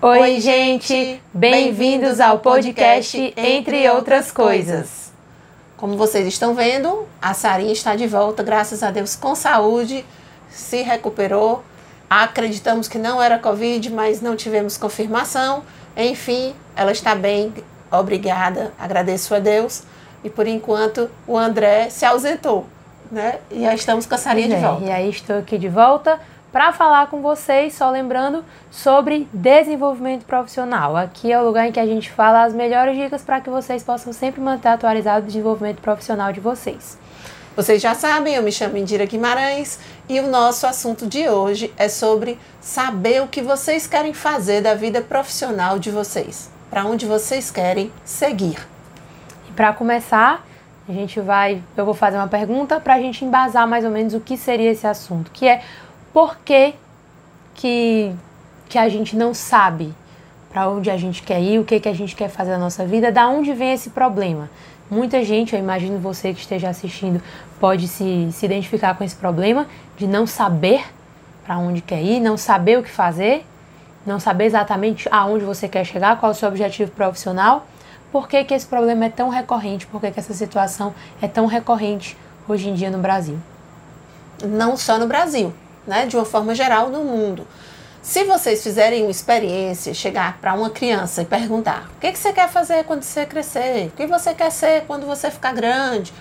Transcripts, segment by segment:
Oi, gente! Bem-vindos ao podcast Entre Outras Coisas. Como vocês estão vendo, a Sarinha está de volta, graças a Deus, com saúde, se recuperou. Acreditamos que não era Covid, mas não tivemos confirmação. Enfim, ela está bem, obrigada, agradeço a Deus. E por enquanto o André se ausentou, né? E já estamos com a Sarinha Pois de é, volta. E aí estou aqui de volta para falar com vocês, só lembrando sobre desenvolvimento profissional. Aqui é o lugar em que a gente fala as melhores dicas para que vocês possam sempre manter atualizado o desenvolvimento profissional de vocês. Vocês já sabem, eu me chamo Indira Guimarães e o nosso assunto de hoje é sobre saber o que vocês querem fazer da vida profissional de vocês, para onde vocês querem seguir. E para começar, a gente vai, eu vou fazer uma pergunta para a gente embasar mais ou menos o que seria esse assunto, que é por que que, que a gente não sabe para onde a gente quer ir, o que, que a gente quer fazer na nossa vida, da onde vem esse problema. Muita gente, eu imagino você que esteja assistindo, pode se, se identificar com esse problema de não saber para onde quer ir, não saber o que fazer, não saber exatamente aonde você quer chegar, qual é o seu objetivo profissional. Por que, que esse problema é tão recorrente? Por que, que essa situação é tão recorrente hoje em dia no Brasil? Não só no Brasil, né? De uma forma geral no mundo. Se vocês fizerem uma experiência, chegar para uma criança e perguntar: o que, que você quer fazer quando você crescer? O que você quer ser quando você ficar grande?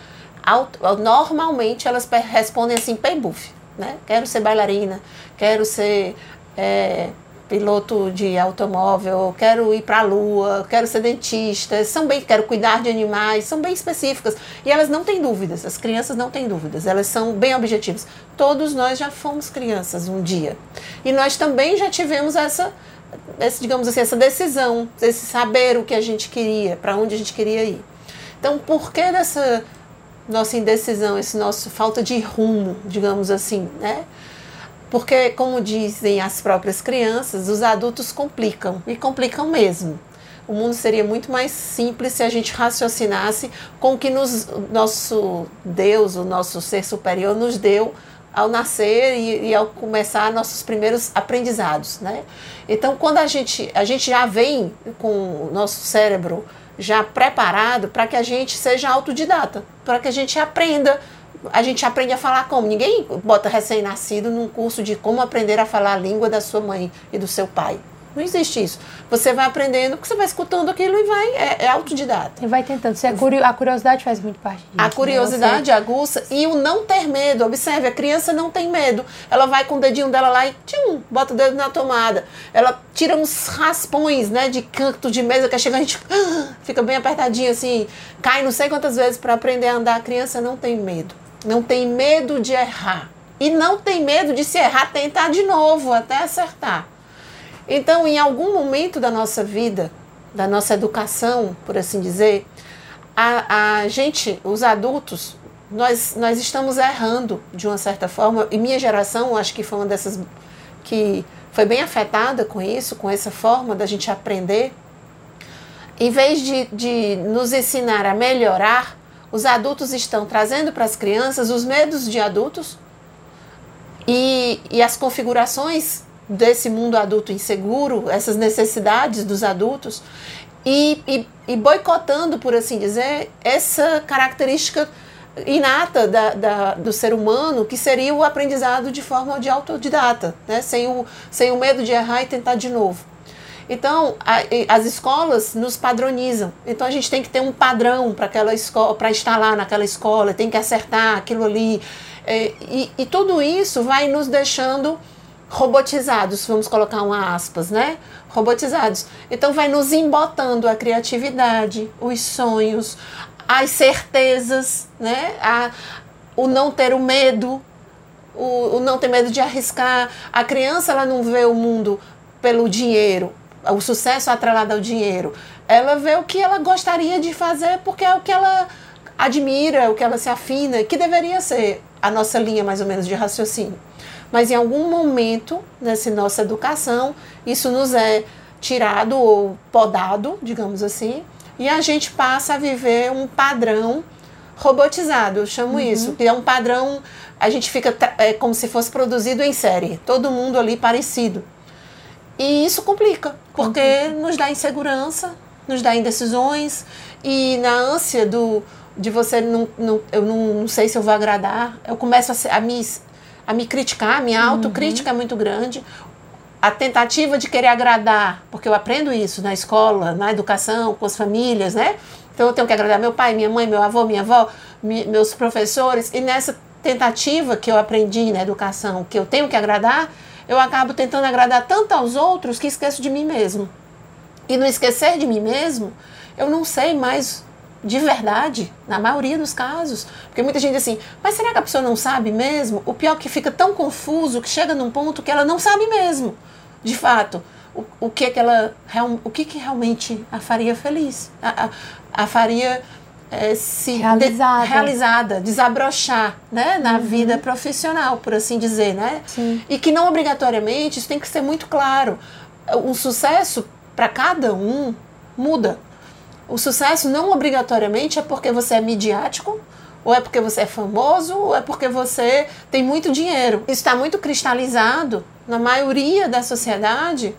Normalmente elas respondem assim, pay buff, né? Quero ser bailarina, quero ser é, piloto de automóvel, quero ir para a lua, quero ser dentista, são bem, quero cuidar de animais, são bem específicas e elas não têm dúvidas, as crianças não têm dúvidas, elas são bem objetivas. Todos nós já fomos crianças um dia e nós também já tivemos essa, esse, digamos assim, essa decisão, esse saber o que a gente queria, para onde a gente queria ir. Então, por que dessa nossa indecisão, esse nosso falta de rumo, digamos assim, né? Porque, como dizem as próprias crianças, os adultos complicam e complicam mesmo. O mundo seria muito mais simples se a gente raciocinasse com o que nos, nosso Deus, o nosso ser superior, nos deu ao nascer e, e ao começar nossos primeiros aprendizados, né? Então, quando a gente, a gente já vem com o nosso cérebro já preparado para que a gente seja autodidata, para que a gente aprenda a gente aprende a falar como? Ninguém bota recém-nascido num curso de como aprender a falar a língua da sua mãe e do seu pai. Não existe isso. Você vai aprendendo, você vai escutando aquilo e vai, é, é autodidata. E vai tentando. Se a, curio- a curiosidade faz muito parte disso. A né? curiosidade aguça e o não ter medo. Observe, a criança não tem medo. Ela vai com o dedinho dela lá e tchum, bota o dedo na tomada. Ela tira uns raspões, né, de canto de mesa, que é chega a gente ah, fica bem apertadinho assim, cai não sei quantas vezes para aprender a andar. A criança não tem medo. Não tem medo de errar. E não tem medo de se errar, tentar de novo até acertar. Então, em algum momento da nossa vida, da nossa educação, por assim dizer, a, a gente, os adultos, nós, nós estamos errando de uma certa forma. E minha geração, acho que foi uma dessas que foi bem afetada com isso, com essa forma da gente aprender. Em vez de, de nos ensinar a melhorar, os adultos estão trazendo para as crianças os medos de adultos e, e as configurações desse mundo adulto inseguro, essas necessidades dos adultos, e, e, e boicotando, por assim dizer, essa característica inata da, da, do ser humano, que seria o aprendizado de forma de autodidata, né? sem, o, sem o medo de errar e tentar de novo. Então, a, as escolas nos padronizam. Então, a gente tem que ter um padrão para aquela escola, para lá naquela escola, tem que acertar aquilo ali. É, e, e tudo isso vai nos deixando robotizados, vamos colocar uma aspas, né? Robotizados. Então, vai nos embotando a criatividade, os sonhos, as certezas, né? A, o não ter o medo, o, o não ter medo de arriscar. A criança, ela não vê o mundo pelo dinheiro, o sucesso atrelado ao dinheiro. Ela vê o que ela gostaria de fazer porque é o que ela admira, o que ela se afina, que deveria ser a nossa linha mais ou menos de raciocínio. Mas em algum momento nessa nossa educação, isso nos é tirado ou podado, digamos assim, e a gente passa a viver um padrão robotizado, eu chamo isso, que é um padrão, a gente fica é, como se fosse produzido em série, todo mundo ali parecido. E isso complica, porque nos dá insegurança, nos dá indecisões e na ânsia do de você não, não eu não, não sei se eu vou agradar, eu começo a, a me a me criticar, a minha uhum. autocrítica é muito grande. A tentativa de querer agradar, porque eu aprendo isso na escola, na educação, com as famílias, né? Então eu tenho que agradar meu pai, minha mãe, meu avô, minha avó, meus professores, e nessa tentativa que eu aprendi na educação, que eu tenho que agradar, eu acabo tentando agradar tanto aos outros que esqueço de mim mesmo. E no esquecer de mim mesmo, eu não sei mais de verdade, na maioria dos casos. Porque muita gente diz assim, mas será que a pessoa não sabe mesmo? O pior é que fica tão confuso que chega num ponto que ela não sabe mesmo, de fato, o, o que é que ela o que, que realmente a faria feliz, a, a, a faria é, se realizada. De, realizada, desabrochar né, na uhum. vida profissional, por assim dizer. Né? Sim. E que não obrigatoriamente, isso tem que ser muito claro. O sucesso para cada um muda. O sucesso não obrigatoriamente é porque você é midiático, ou é porque você é famoso, ou é porque você tem muito dinheiro. Isso está muito cristalizado na maioria da sociedade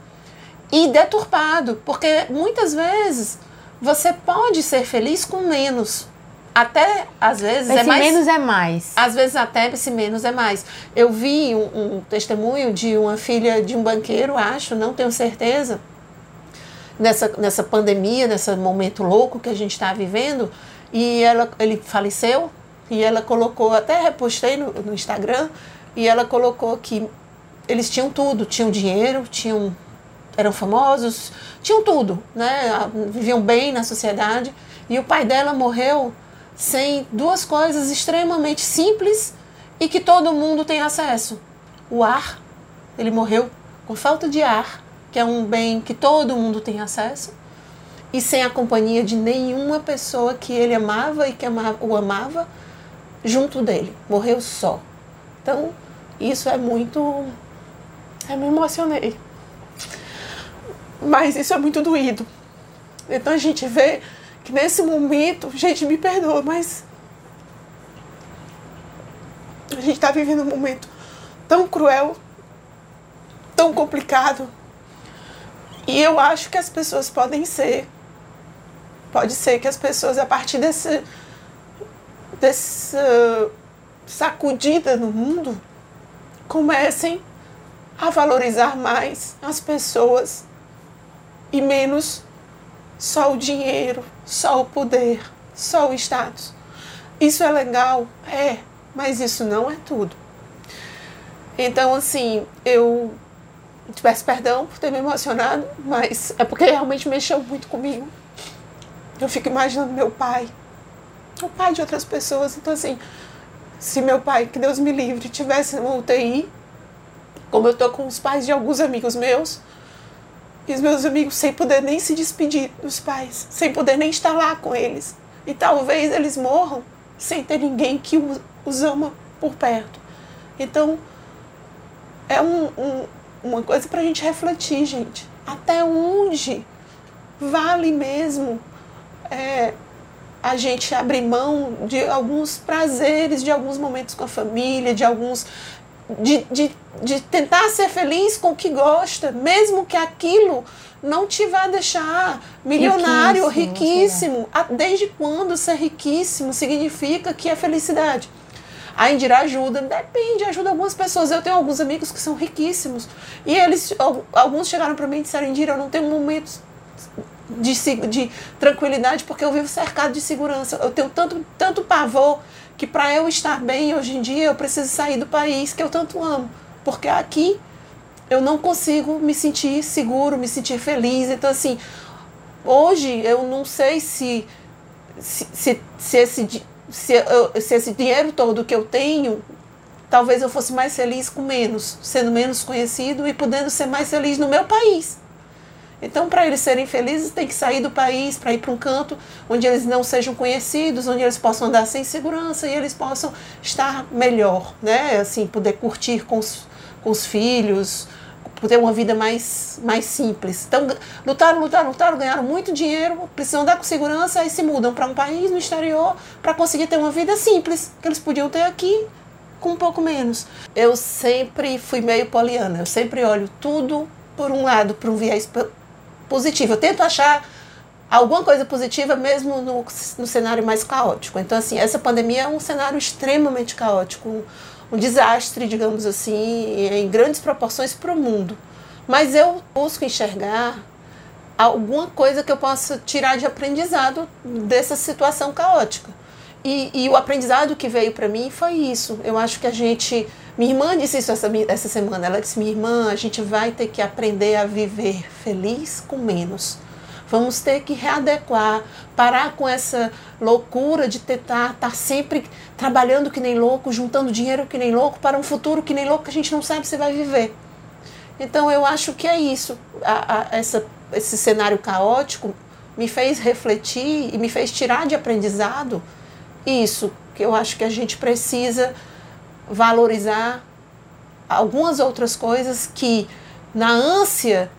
e deturpado, porque muitas vezes você pode ser feliz com menos. Até às vezes esse é mais. menos é mais. Às vezes até esse menos é mais. Eu vi um, um testemunho de uma filha de um banqueiro, acho, não tenho certeza, nessa, nessa pandemia, nesse momento louco que a gente está vivendo, e ela, ele faleceu, e ela colocou, até repostei no, no Instagram, e ela colocou que eles tinham tudo, tinham dinheiro, tinham eram famosos, tinham tudo, né? Viviam bem na sociedade. E o pai dela morreu sem duas coisas extremamente simples e que todo mundo tem acesso: o ar. Ele morreu com falta de ar que é um bem que todo mundo tem acesso, e sem a companhia de nenhuma pessoa que ele amava e que amava, o amava junto dele. Morreu só. Então, isso é muito. Eu me emocionei. Mas isso é muito doído. Então a gente vê que nesse momento, gente, me perdoa, mas a gente está vivendo um momento tão cruel, tão complicado, e eu acho que as pessoas podem ser. Pode ser que as pessoas, a partir desse, dessa sacudida no mundo, comecem a valorizar mais as pessoas e menos só o dinheiro, só o poder, só o status. Isso é legal? É, mas isso não é tudo. Então, assim, eu peço perdão por ter me emocionado, mas é porque realmente mexeu muito comigo. Eu fico imaginando meu pai, o pai de outras pessoas. Então, assim, se meu pai, que Deus me livre, tivesse uma UTI, como eu tô com os pais de alguns amigos meus, e os meus amigos sem poder nem se despedir dos pais, sem poder nem estar lá com eles. E talvez eles morram sem ter ninguém que os ama por perto. Então, é um, um uma coisa para a gente refletir, gente. Até onde vale mesmo é, a gente abrir mão de alguns prazeres, de alguns momentos com a família, de alguns. De, de, de tentar ser feliz com o que gosta, mesmo que aquilo não te vá deixar milionário, riquíssimo. riquíssimo. Desde quando ser riquíssimo significa que é felicidade? A Indira ajuda, depende, ajuda algumas pessoas. Eu tenho alguns amigos que são riquíssimos. E eles, alguns chegaram para mim e disseram, Indira, eu não tenho momentos de, de tranquilidade porque eu vivo cercado de segurança. Eu tenho tanto, tanto pavor que para eu estar bem hoje em dia eu preciso sair do país que eu tanto amo. Porque aqui eu não consigo me sentir seguro, me sentir feliz. Então, assim, hoje eu não sei se, se, se, se esse se, eu, se esse dinheiro todo que eu tenho, talvez eu fosse mais feliz com menos, sendo menos conhecido e podendo ser mais feliz no meu país. Então, para eles serem felizes, tem que sair do país para ir para um canto onde eles não sejam conhecidos, onde eles possam andar sem segurança e eles possam estar melhor, né? Assim, poder curtir com os, com os filhos, por ter uma vida mais, mais simples. Então, lutaram, lutaram, lutaram, ganharam muito dinheiro, precisam andar com segurança e se mudam para um país no exterior para conseguir ter uma vida simples, que eles podiam ter aqui com um pouco menos. Eu sempre fui meio poliana, eu sempre olho tudo por um lado, para um viés positivo. Eu tento achar alguma coisa positiva mesmo no, no cenário mais caótico. Então, assim, essa pandemia é um cenário extremamente caótico, um, um desastre, digamos assim, em grandes proporções para o mundo. Mas eu busco enxergar alguma coisa que eu possa tirar de aprendizado dessa situação caótica. E, e o aprendizado que veio para mim foi isso. Eu acho que a gente. Minha irmã disse isso essa, essa semana. Ela disse: Minha irmã, a gente vai ter que aprender a viver feliz com menos. Vamos ter que readequar, parar com essa loucura de tentar estar tá sempre trabalhando que nem louco, juntando dinheiro que nem louco para um futuro que nem louco que a gente não sabe se vai viver. Então eu acho que é isso. A, a, essa, esse cenário caótico me fez refletir e me fez tirar de aprendizado isso, que eu acho que a gente precisa valorizar algumas outras coisas que, na ânsia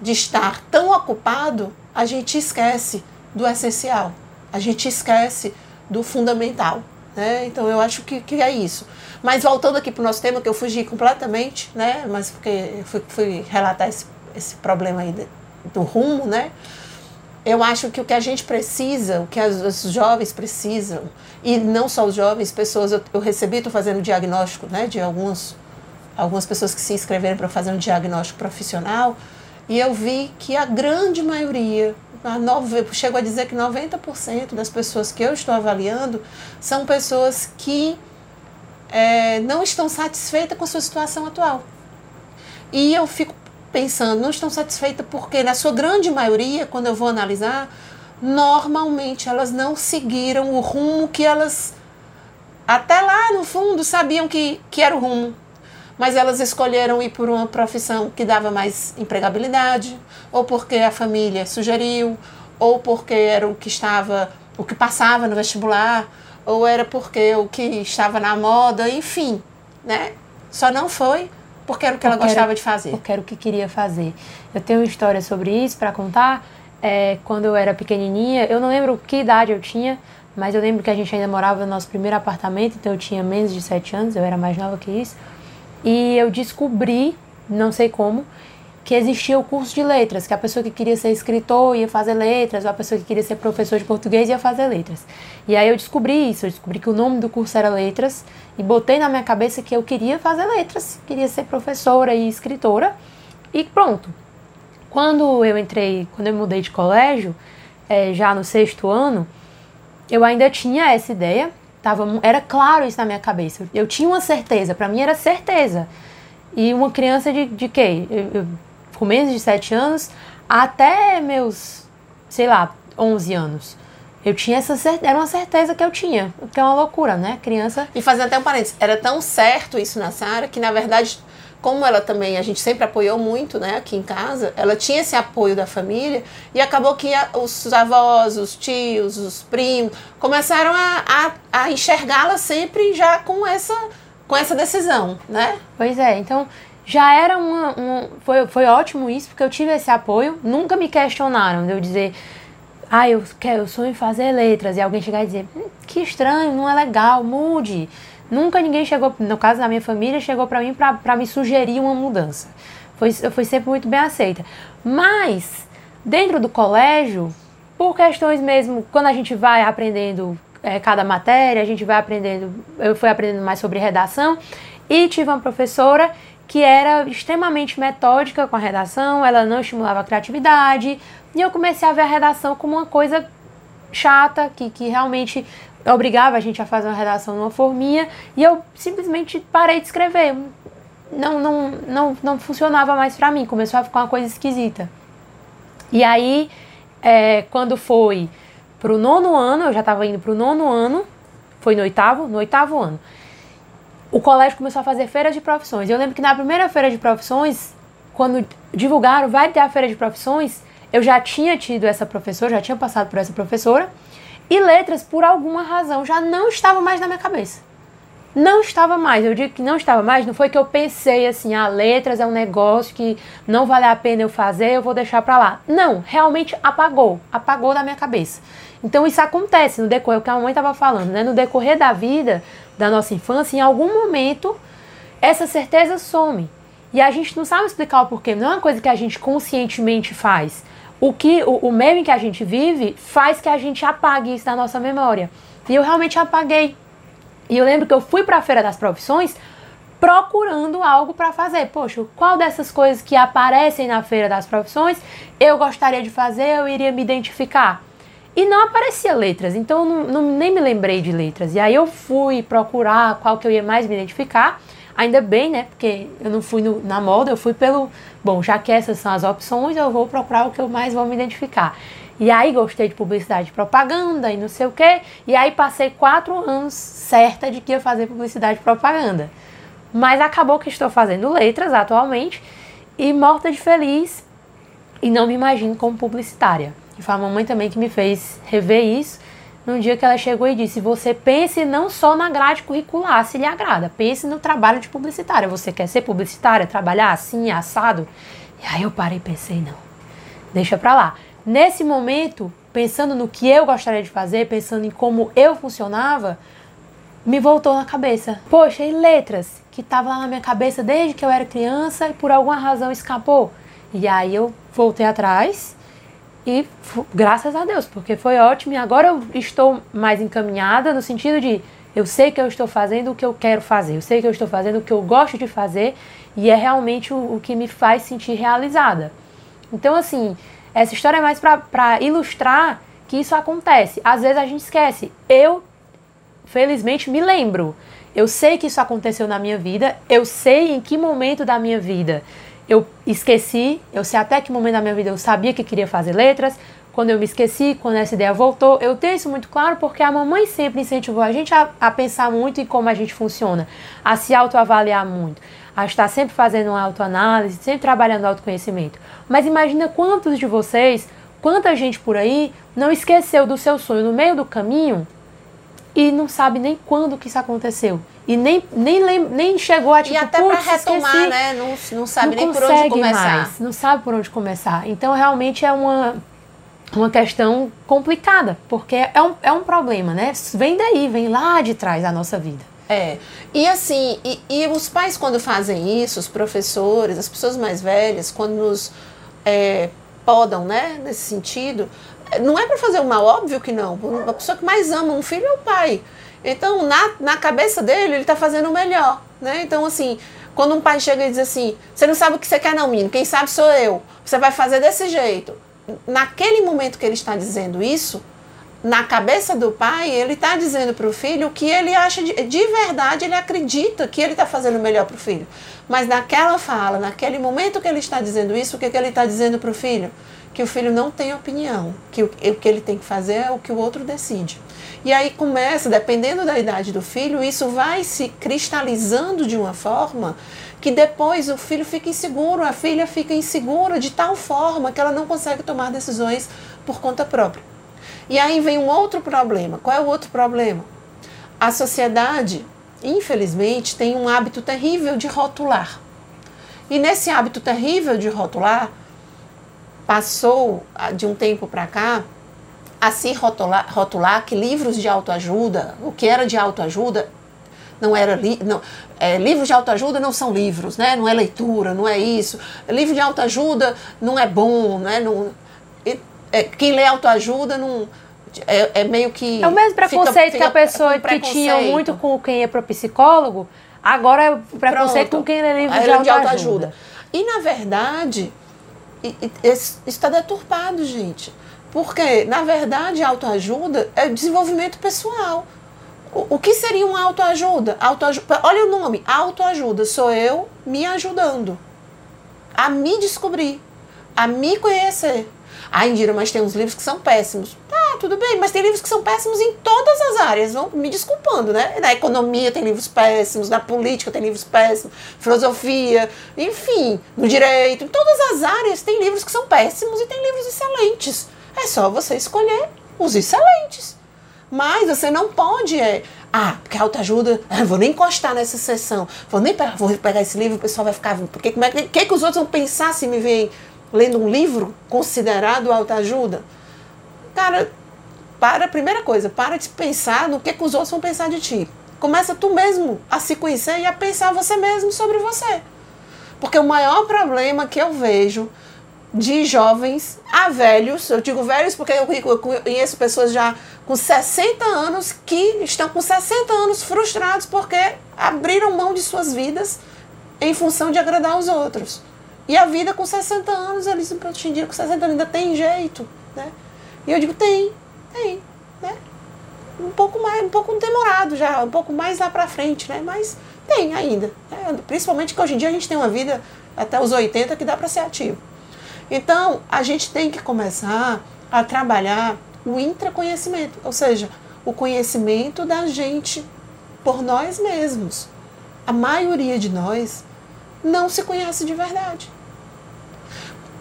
de estar tão ocupado, a gente esquece do essencial, a gente esquece do fundamental. Né? Então eu acho que, que é isso. Mas voltando aqui para o nosso tema, que eu fugi completamente, né? mas porque fui, fui relatar esse, esse problema aí do rumo, né? Eu acho que o que a gente precisa, o que os jovens precisam, e não só os jovens, pessoas, eu, eu recebi, estou fazendo diagnóstico né, de alguns, algumas pessoas que se inscreveram para fazer um diagnóstico profissional, e eu vi que a grande maioria, a nove, chego a dizer que 90% das pessoas que eu estou avaliando são pessoas que é, não estão satisfeitas com a sua situação atual. E eu fico pensando, não estão satisfeitas porque, na sua grande maioria, quando eu vou analisar, normalmente elas não seguiram o rumo que elas, até lá no fundo, sabiam que, que era o rumo. Mas elas escolheram ir por uma profissão que dava mais empregabilidade, ou porque a família sugeriu, ou porque era o que estava, o que passava no vestibular, ou era porque o que estava na moda, enfim, né? Só não foi porque era o que ela gostava era, de fazer. Porque era o que queria fazer. Eu tenho uma história sobre isso para contar. É, quando eu era pequenininha, eu não lembro que idade eu tinha, mas eu lembro que a gente ainda morava no nosso primeiro apartamento, então eu tinha menos de 7 anos, eu era mais nova que isso. E eu descobri, não sei como, que existia o curso de letras, que a pessoa que queria ser escritor ia fazer letras, ou a pessoa que queria ser professor de português ia fazer letras. E aí eu descobri isso, eu descobri que o nome do curso era letras e botei na minha cabeça que eu queria fazer letras, queria ser professora e escritora e pronto. Quando eu entrei, quando eu mudei de colégio, é, já no sexto ano, eu ainda tinha essa ideia, tava, era claro isso na minha cabeça. Eu tinha uma certeza, para mim era certeza. E uma criança de, de quê? Eu, eu com menos de 7 anos até meus, sei lá, 11 anos. Eu tinha essa certeza, era uma certeza que eu tinha, que é uma loucura, né? Criança. E fazendo até um parênteses, era tão certo isso na Sara que na verdade, como ela também, a gente sempre apoiou muito, né, aqui em casa, ela tinha esse apoio da família e acabou que os avós, os tios, os primos começaram a, a, a enxergá-la sempre já com essa com essa decisão, né? Pois é, então já era uma, uma, foi, foi ótimo isso, porque eu tive esse apoio, nunca me questionaram de eu dizer, ah, eu, quero, eu sonho em fazer letras, e alguém chegar e dizer, hum, que estranho, não é legal, mude. Nunca ninguém chegou, no caso da minha família, chegou para mim para me sugerir uma mudança. Foi, foi sempre muito bem aceita. Mas, dentro do colégio, por questões mesmo, quando a gente vai aprendendo é, cada matéria, a gente vai aprendendo, eu fui aprendendo mais sobre redação, e tive uma professora que era extremamente metódica com a redação, ela não estimulava a criatividade, e eu comecei a ver a redação como uma coisa chata, que, que realmente obrigava a gente a fazer uma redação numa forminha, e eu simplesmente parei de escrever. Não, não, não, não funcionava mais para mim, começou a ficar uma coisa esquisita. E aí, é, quando foi pro nono ano, eu já estava indo pro nono ano, foi no oitavo, no oitavo ano o colégio começou a fazer feiras de profissões. Eu lembro que na primeira feira de profissões, quando divulgaram, vai ter a feira de profissões, eu já tinha tido essa professora, já tinha passado por essa professora, e letras, por alguma razão, já não estava mais na minha cabeça. Não estava mais. Eu digo que não estava mais, não foi que eu pensei assim, ah, letras é um negócio que não vale a pena eu fazer, eu vou deixar para lá. Não, realmente apagou, apagou da minha cabeça. Então isso acontece no decorrer, o que a mãe estava falando, né? No decorrer da vida, da nossa infância, em algum momento essa certeza some. E a gente não sabe explicar o porquê, não é uma coisa que a gente conscientemente faz. O que o, o meio em que a gente vive faz que a gente apague isso da nossa memória. E eu realmente apaguei. E eu lembro que eu fui para a feira das profissões procurando algo para fazer. Poxa, qual dessas coisas que aparecem na feira das profissões eu gostaria de fazer, eu iria me identificar? E não aparecia letras, então eu não, não, nem me lembrei de letras. E aí eu fui procurar qual que eu ia mais me identificar. Ainda bem, né? Porque eu não fui no, na moda, eu fui pelo. Bom, já que essas são as opções, eu vou procurar o que eu mais vou me identificar. E aí gostei de publicidade e propaganda e não sei o quê. E aí passei quatro anos certa de que ia fazer publicidade e propaganda. Mas acabou que estou fazendo letras atualmente e morta de feliz e não me imagino como publicitária. E foi a mamãe também que me fez rever isso num dia que ela chegou e disse: Você pense não só na grade curricular, se lhe agrada, pense no trabalho de publicitária. Você quer ser publicitária, trabalhar assim, assado? E aí eu parei e pensei: Não, deixa pra lá. Nesse momento, pensando no que eu gostaria de fazer, pensando em como eu funcionava, me voltou na cabeça. Poxa, e letras? Que tava lá na minha cabeça desde que eu era criança e por alguma razão escapou. E aí eu voltei atrás e graças a Deus, porque foi ótimo. E agora eu estou mais encaminhada no sentido de eu sei que eu estou fazendo o que eu quero fazer, eu sei que eu estou fazendo o que eu gosto de fazer e é realmente o, o que me faz sentir realizada. Então, assim, essa história é mais para ilustrar que isso acontece. Às vezes a gente esquece. Eu felizmente me lembro. Eu sei que isso aconteceu na minha vida, eu sei em que momento da minha vida eu esqueci, eu sei até que momento da minha vida eu sabia que queria fazer letras, quando eu me esqueci, quando essa ideia voltou. Eu tenho isso muito claro porque a mamãe sempre incentivou a gente a, a pensar muito em como a gente funciona, a se autoavaliar muito, a estar sempre fazendo uma autoanálise, sempre trabalhando autoconhecimento. Mas imagina quantos de vocês, quanta gente por aí não esqueceu do seu sonho no meio do caminho e não sabe nem quando que isso aconteceu. E nem, nem, nem chegou a tipo, E até para retomar, esqueci, né? Não, não sabe não nem por onde começar. Mais, não sabe por onde começar. Então, realmente é uma, uma questão complicada, porque é um, é um problema, né? Vem daí, vem lá de trás da nossa vida. É. E assim, e, e os pais, quando fazem isso, os professores, as pessoas mais velhas, quando nos é, podam, né, nesse sentido, não é para fazer o mal, óbvio que não. A pessoa que mais ama um filho é o pai. Então, na, na cabeça dele, ele está fazendo o melhor. Né? Então, assim, quando um pai chega e diz assim: Você não sabe o que você quer, não, menino, quem sabe sou eu. Você vai fazer desse jeito. Naquele momento que ele está dizendo isso, na cabeça do pai, ele está dizendo para o filho que ele acha de, de verdade, ele acredita que ele está fazendo o melhor para o filho. Mas naquela fala, naquele momento que ele está dizendo isso, o que, que ele está dizendo para o filho? Que o filho não tem opinião, que o, que ele tem que fazer é o que o outro decide. E aí começa, dependendo da idade do filho, isso vai se cristalizando de uma forma que depois o filho fica inseguro, a filha fica insegura de tal forma que ela não consegue tomar decisões por conta própria. E aí vem um outro problema. Qual é o outro problema? A sociedade, infelizmente, tem um hábito terrível de rotular. E nesse hábito terrível de rotular, passou ah, de um tempo para cá a se rotular, rotular, que livros de autoajuda, o que era de autoajuda, não era li, não, é, livros de autoajuda não são livros, né? Não é leitura, não é isso. Livro de autoajuda não é bom, né? Não, é, quem lê autoajuda não é, é, meio que é o mesmo preconceito fica, que a pessoa que tinha muito com quem ia para psicólogo, agora é preconceito Pronto. com quem lê livros de, de autoajuda. E na verdade isso está deturpado, gente. Porque, na verdade, autoajuda é desenvolvimento pessoal. O, o que seria uma autoajuda? autoajuda? Olha o nome, autoajuda. Sou eu me ajudando a me descobrir, a me conhecer. Ah, Indira, mas tem uns livros que são péssimos. Tá, tudo bem, mas tem livros que são péssimos em todas as áreas. Vão me desculpando, né? Na economia tem livros péssimos, na política tem livros péssimos, filosofia, enfim, no direito, em todas as áreas tem livros que são péssimos e tem livros excelentes. É só você escolher os excelentes. Mas você não pode é, ah, porque autoajuda, ah, vou nem encostar nessa sessão, vou nem pegar, vou pegar esse livro, o pessoal vai ficar, porque como é que, que, que os outros vão pensar se me veem lendo um livro considerado autoajuda, cara, para, primeira coisa, para de pensar no que, que os outros vão pensar de ti. Começa tu mesmo a se conhecer e a pensar você mesmo sobre você. Porque o maior problema que eu vejo de jovens a velhos, eu digo velhos porque eu conheço pessoas já com 60 anos que estão com 60 anos frustrados porque abriram mão de suas vidas em função de agradar os outros. E a vida com 60 anos, eles hoje em com 60 anos ainda tem jeito, né? E eu digo, tem, tem, né? Um pouco mais, um pouco demorado já, um pouco mais lá pra frente, né? Mas tem ainda. Né? Principalmente que hoje em dia a gente tem uma vida até os 80 que dá para ser ativo. Então, a gente tem que começar a trabalhar o intraconhecimento, ou seja, o conhecimento da gente por nós mesmos. A maioria de nós não se conhece de verdade.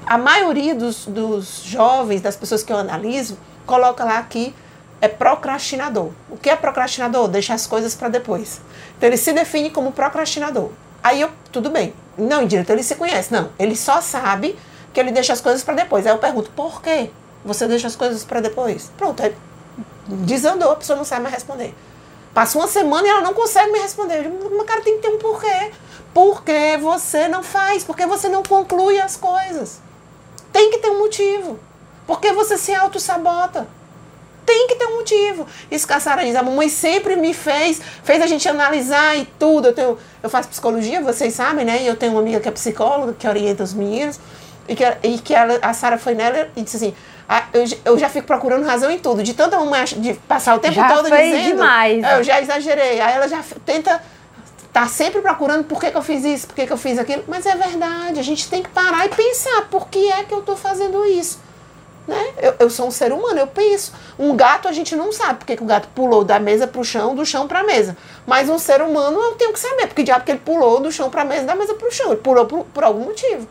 A maioria dos, dos jovens, das pessoas que eu analiso, coloca lá que é procrastinador. O que é procrastinador? Deixa as coisas para depois. Então ele se define como procrastinador. Aí eu, tudo bem. Não, direito, ele se conhece. Não, ele só sabe que ele deixa as coisas para depois. Aí eu pergunto, por quê? Você deixa as coisas para depois? Pronto, aí desandou, a pessoa não sabe mais responder. Passa uma semana e ela não consegue me responder. Mas cara, tem que ter um porquê. Por que você não faz? Por que você não conclui as coisas? Tem que ter um motivo. Por que você se auto-sabota? Tem que ter um motivo. Isso que a Sara diz, a mamãe sempre me fez, fez a gente analisar e tudo. Eu, tenho, eu faço psicologia, vocês sabem, né? E eu tenho uma amiga que é psicóloga, que orienta os meninos. E que, e que ela, a Sara foi nela e disse assim: ah, eu, eu, já fico procurando razão em tudo. De tanta uma de passar o tempo já todo foi dizendo. demais. É, eu já exagerei. Aí ela já tenta tá sempre procurando por que, que eu fiz isso, por que, que eu fiz aquilo. Mas é verdade, a gente tem que parar e pensar por que é que eu estou fazendo isso. Né? Eu, eu, sou um ser humano, eu penso. Um gato a gente não sabe porque que o gato pulou da mesa para o chão, do chão para a mesa. Mas um ser humano eu tenho que saber, porque diabo que ele pulou do chão para a mesa, da mesa para o chão. Ele pulou por, por algum motivo.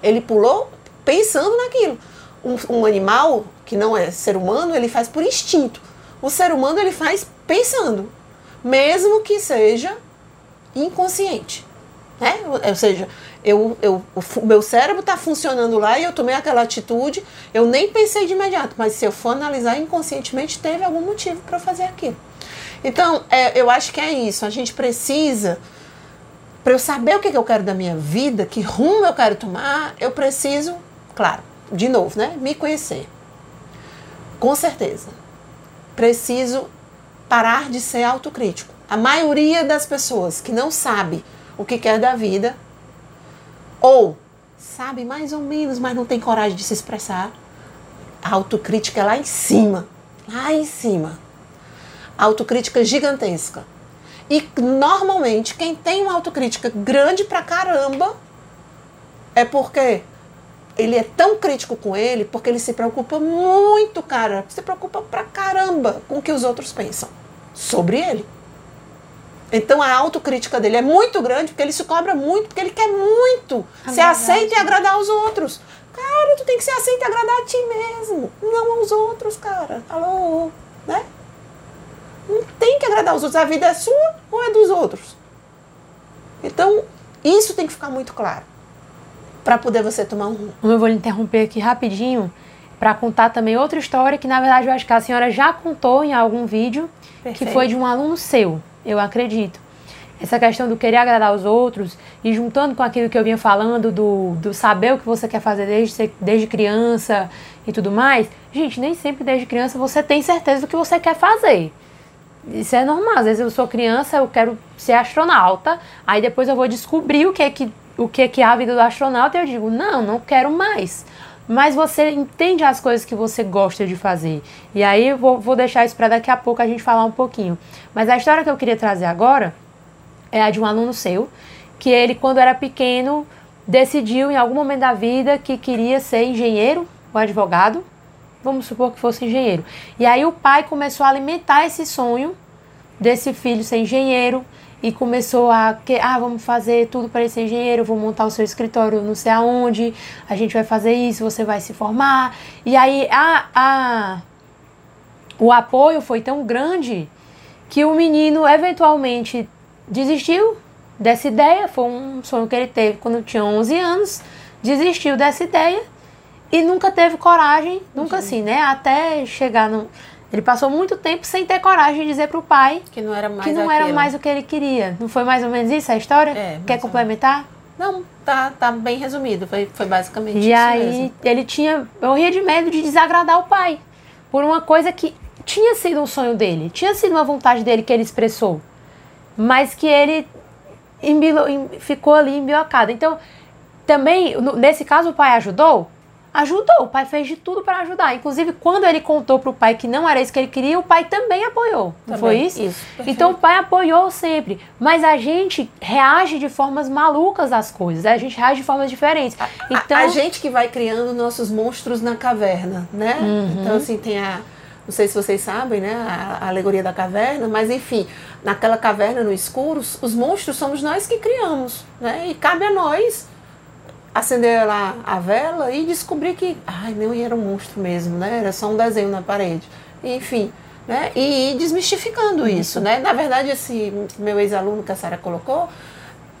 Ele pulou pensando naquilo. Um, um, animal que não é ser humano, ele faz por instinto. O ser humano ele faz pensando, mesmo que seja inconsciente. Né? Ou seja, eu, eu, o meu cérebro está funcionando lá e eu tomei aquela atitude, eu nem pensei de imediato, mas se eu for analisar inconscientemente, teve algum motivo para fazer aquilo. Então, é, eu acho que é isso. A gente precisa para eu saber o que, que eu quero da minha vida, que rumo eu quero tomar, eu preciso, claro, de novo, né? Me conhecer. Com certeza. Preciso parar de ser autocrítico. A maioria das pessoas que não sabe o que quer da vida, ou sabe mais ou menos, mas não tem coragem de se expressar, a autocrítica é lá em cima. Lá em cima. A autocrítica gigantesca. E normalmente quem tem uma autocrítica grande pra caramba é porque ele é tão crítico com ele porque ele se preocupa muito, cara. Se preocupa pra caramba com o que os outros pensam sobre ele. Então a autocrítica dele é muito grande porque ele se cobra muito, porque ele quer muito a ser aceito e agradar aos outros. Cara, tu tem que ser aceito e agradar a ti mesmo, não aos outros, cara. Alô, né? Não tem que agradar os outros. A vida é sua ou é dos outros? Então, isso tem que ficar muito claro para poder você tomar um rumo. Eu vou lhe interromper aqui rapidinho para contar também outra história que na verdade eu acho que a senhora já contou em algum vídeo, Perfeito. que foi de um aluno seu, eu acredito. Essa questão do querer agradar os outros e juntando com aquilo que eu vinha falando do, do saber o que você quer fazer desde, desde criança e tudo mais. Gente, nem sempre desde criança você tem certeza do que você quer fazer. Isso é normal. Às vezes eu sou criança, eu quero ser astronauta, aí depois eu vou descobrir o que é que, o que, é, que é a vida do astronauta e eu digo, não, não quero mais. Mas você entende as coisas que você gosta de fazer. E aí eu vou, vou deixar isso para daqui a pouco a gente falar um pouquinho. Mas a história que eu queria trazer agora é a de um aluno seu, que ele, quando era pequeno, decidiu em algum momento da vida que queria ser engenheiro ou advogado vamos supor que fosse engenheiro. E aí o pai começou a alimentar esse sonho desse filho ser engenheiro e começou a que ah vamos fazer tudo para ser engenheiro, vou montar o seu escritório não sei aonde, a gente vai fazer isso, você vai se formar. E aí a, a o apoio foi tão grande que o menino eventualmente desistiu dessa ideia, foi um sonho que ele teve quando tinha 11 anos, desistiu dessa ideia e nunca teve coragem, nunca assim, né? Até chegar no. Ele passou muito tempo sem ter coragem de dizer pro pai que não era mais, que não era mais o que ele queria. Não foi mais ou menos isso a história? É, Quer complementar? Não, tá, tá bem resumido. Foi, foi basicamente E isso aí mesmo. ele tinha. Morria de medo de desagradar o pai. Por uma coisa que tinha sido um sonho dele, tinha sido uma vontade dele que ele expressou. Mas que ele embilo- em- ficou ali embiocado. Então, também, nesse caso, o pai ajudou? Ajudou, o pai fez de tudo para ajudar. Inclusive, quando ele contou pro pai que não era isso que ele queria, o pai também apoiou. Não Também, foi isso? isso, perfeito. então o pai apoiou sempre. Mas a gente reage de formas malucas às coisas. A gente reage de formas diferentes. A- Então, a, gente que vai criando nossos monstros na caverna, né? Uhum. Então, assim, tem a. Não sei se vocês sabem, né? A, a alegoria da caverna, mas enfim, naquela caverna no escuro, os- os monstros somos nós que criamos, né? E cabe a nós acender lá a vela e descobrir que, ai, não era um monstro mesmo, né? Era só um desenho na parede. Enfim, né? E ir desmistificando isso, né? Na verdade, esse meu ex-aluno que a Sara colocou,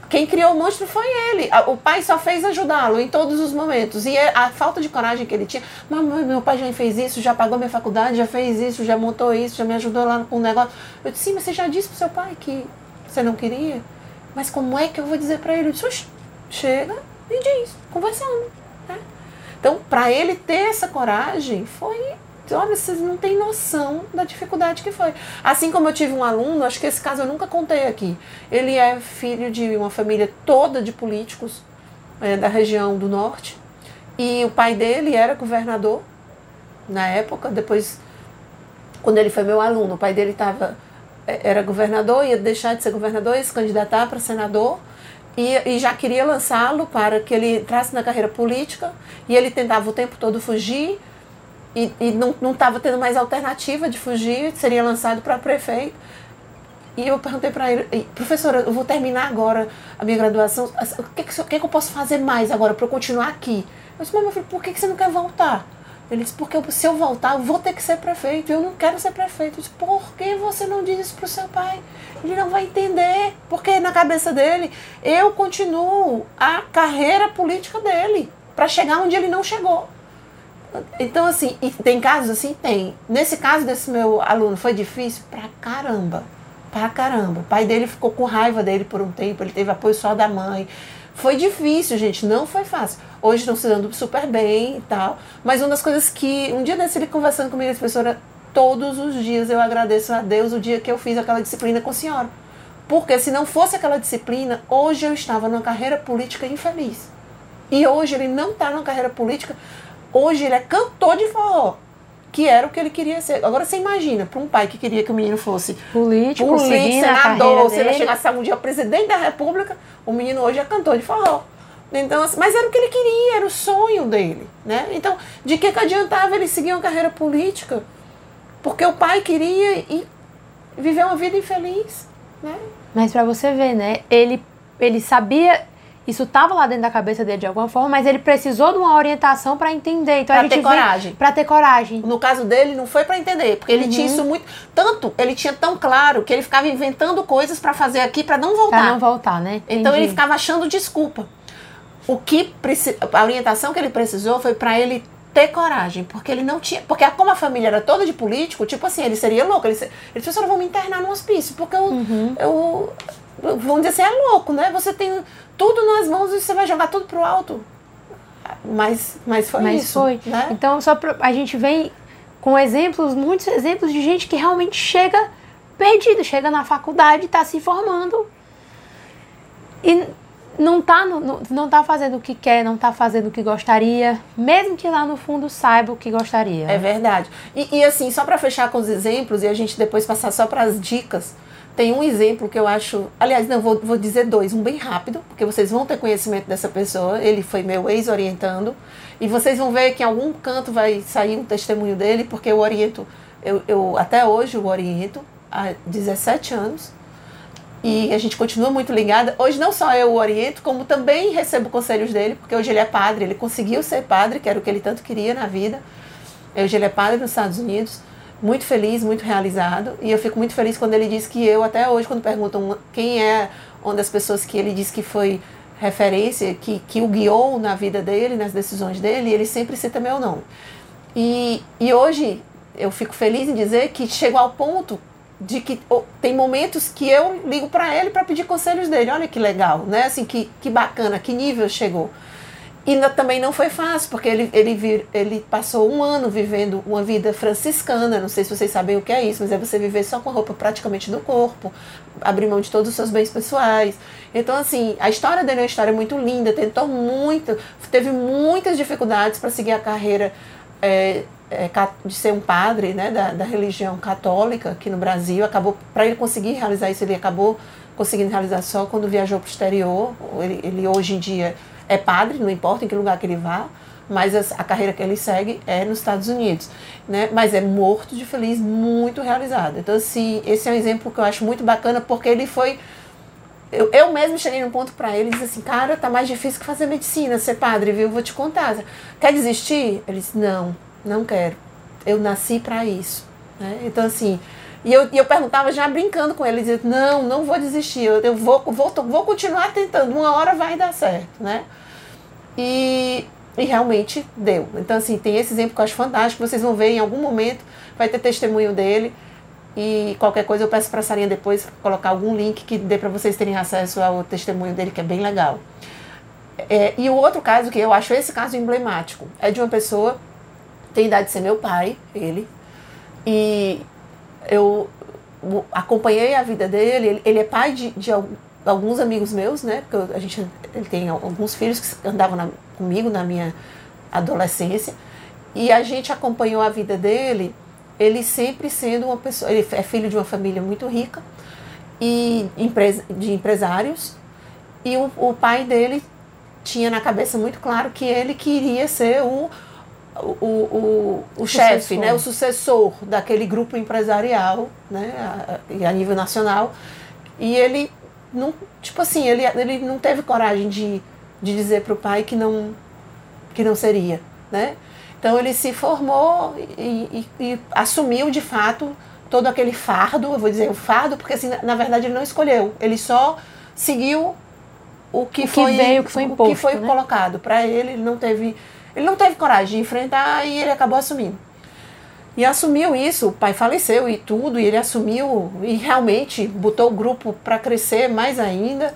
quem criou o monstro foi ele. O pai só fez ajudá-lo em todos os momentos. E é a falta de coragem que ele tinha. Mamãe, meu pai já fez isso, já pagou minha faculdade, já fez isso, já montou isso, já me ajudou lá com o negócio. Eu disse, sim, mas você já disse pro seu pai que você não queria? Mas como é que eu vou dizer para ele? Eu disse, "Oxe, chega e diz, conversando. né? Então, para ele ter essa coragem, foi. Olha, vocês não têm noção da dificuldade que foi. Assim como eu tive um aluno, acho que esse caso eu nunca contei aqui. Ele é filho de uma família toda de políticos é, da região do norte. E o pai dele era governador na época. Depois, quando ele foi meu aluno, o pai dele tava, é, era governador, ia deixar de ser governador, ia se candidatar para senador. E, e já queria lançá-lo para que ele entrasse na carreira política. E ele tentava o tempo todo fugir e, e não estava tendo mais alternativa de fugir, seria lançado para prefeito. E eu perguntei para ele, "E, professora, eu vou terminar agora a minha graduação, o que, que, o que que eu posso fazer mais agora para eu continuar aqui? Eu disse, mas meu filho, por que, que você não quer voltar? Ele disse, porque se eu voltar, eu vou ter que ser prefeito, eu não quero ser prefeito. Eu disse, por que você não diz isso para o seu pai? Ele não vai entender, porque na cabeça dele, eu continuo a carreira política dele, para chegar onde ele não chegou. Então, assim, tem casos assim? Tem. Nesse caso desse meu aluno, foi difícil pra caramba. Pra caramba. O pai dele ficou com raiva dele por um tempo, ele teve apoio só da mãe. Foi difícil, gente, não foi fácil. Hoje estão se dando super bem e tal. Mas uma das coisas que. Um dia desse ele conversando comigo, essa professora, todos os dias eu agradeço a Deus o dia que eu fiz aquela disciplina com a senhora. Porque se não fosse aquela disciplina, hoje eu estava numa carreira política infeliz. E hoje ele não está numa carreira política, hoje ele é cantor de forró, que era o que ele queria ser. Agora você imagina, para um pai que queria que o menino fosse político, político, a senador, se ele chegasse um dia presidente da república, o menino hoje é cantor de forró. Então, assim, mas era o que ele queria, era o sonho dele, né? Então, de que, que adiantava ele seguir uma carreira política? Porque o pai queria e viver uma vida infeliz, né? Mas pra você ver, né? Ele, ele sabia, isso tava lá dentro da cabeça dele de alguma forma, mas ele precisou de uma orientação pra entender. Então Pra ter coragem. Pra ter coragem. No caso dele, não foi para entender, porque ele tinha isso muito. Tanto, ele tinha tão claro que ele ficava inventando coisas para fazer aqui para não voltar. Pra não voltar, né? Então ele Entendi. ficava achando desculpa. O que a orientação que ele precisou foi para ele ter coragem, porque ele não tinha, porque como a família era toda de político, tipo assim, ele seria louco, ele, se- ele disse, "Eu vou me internar num hospício, porque eu, Uhum. eu vamos dizer assim, é louco, né? Você tem tudo nas mãos e você vai jogar tudo pro alto. Mas, mas foi Mas isso, foi. né? Então, só pra, a gente vem com exemplos, muitos exemplos de gente que realmente chega perdido, chega na faculdade, está se formando e não tá, no- não tá fazendo o que quer, não tá fazendo o que gostaria, mesmo que lá no fundo saiba o que gostaria. É verdade. E, e, assim, só para fechar com os exemplos e a gente depois passar só para as dicas, tem um exemplo que eu acho. Aliás, não, vou, vou dizer dois, um bem rápido, porque vocês vão ter conhecimento dessa pessoa. Ele foi meu ex-orientando. E vocês vão ver que em algum canto vai sair um testemunho dele, porque eu oriento, eu, eu até hoje o oriento, há 17 anos. E a gente continua muito ligada. Hoje não só eu o oriento, como também recebo conselhos dele, porque hoje ele é padre, ele conseguiu ser padre, que era o que ele tanto queria na vida. Hoje ele é padre nos Estados Unidos, muito feliz, muito realizado. E eu fico muito feliz quando ele diz que eu, até hoje, quando perguntam quem é uma das pessoas que ele diz que foi referência, que, que o guiou na vida dele, nas decisões dele, ele sempre cita meu nome. E, e hoje eu fico feliz em dizer que chegou ao ponto de que tem momentos que eu ligo para ele para pedir conselhos dele. Olha que legal, né? Assim, que, que bacana, que nível chegou. E também não foi fácil, porque ele, ele, vir, ele passou um ano vivendo uma vida franciscana. Não sei se vocês sabem o que é isso, mas é você viver só com a roupa praticamente no corpo, abrir mão de todos os seus bens pessoais. Então, assim, a história dele é uma história muito linda, tentou muito, teve muitas dificuldades para seguir a carreira é, de ser um padre né, da, da religião católica aqui no Brasil. Acabou, para ele conseguir realizar isso, ele acabou conseguindo realizar só quando viajou para o exterior. Ele, ele hoje em dia é padre, não importa em que lugar que ele vá, mas a, a carreira que ele segue é nos Estados Unidos, né? Mas é morto de feliz, muito realizado. Então, assim, esse é um exemplo que eu acho muito bacana, porque ele foi eu, eu mesmo cheguei num ponto para ele e disse assim, cara, tá mais difícil que fazer medicina, ser padre, viu? Vou te contar. Quer desistir? Ele disse, não, não quero. Eu nasci para isso. Né? Então, assim, e eu, e eu perguntava já brincando com ele, dizia, não, não vou desistir, eu, eu vou, vou, vou continuar tentando, uma hora vai dar certo, né? E, e realmente deu. Então, assim, tem esse exemplo que eu acho fantástico, vocês vão ver em algum momento, vai ter testemunho dele. E qualquer coisa eu peço para a Sarinha depois colocar algum link que dê para vocês terem acesso ao testemunho dele, que é bem legal. É, e o outro caso, que eu acho esse caso emblemático, é de uma pessoa, tem idade de ser meu pai, ele, e eu acompanhei a vida dele. Ele, ele é pai de, de, alguns amigos meus, né? Porque a gente ele tem alguns filhos que andavam na, comigo na minha adolescência. E a gente acompanhou a vida dele, ele sempre sendo uma pessoa. Ele é filho de uma família muito rica e de empresários. E o, o pai dele tinha na cabeça muito claro que ele queria ser o o, o, o chefe, né, o sucessor daquele grupo empresarial, né, a, a, nível nacional. E ele não, tipo assim, ele, ele não teve coragem de, de dizer para o pai que não, que não seria, né? Então ele se formou e, e, e, assumiu de fato todo aquele fardo, eu vou dizer o fardo, porque assim, na, verdade ele não escolheu, ele só seguiu o que, o que foi veio, o que foi imposto, o que foi né? colocado para ele, ele não teve ele não teve coragem de enfrentar e ele acabou assumindo. E assumiu isso, o pai faleceu e tudo, e ele assumiu e realmente botou o grupo para crescer mais ainda.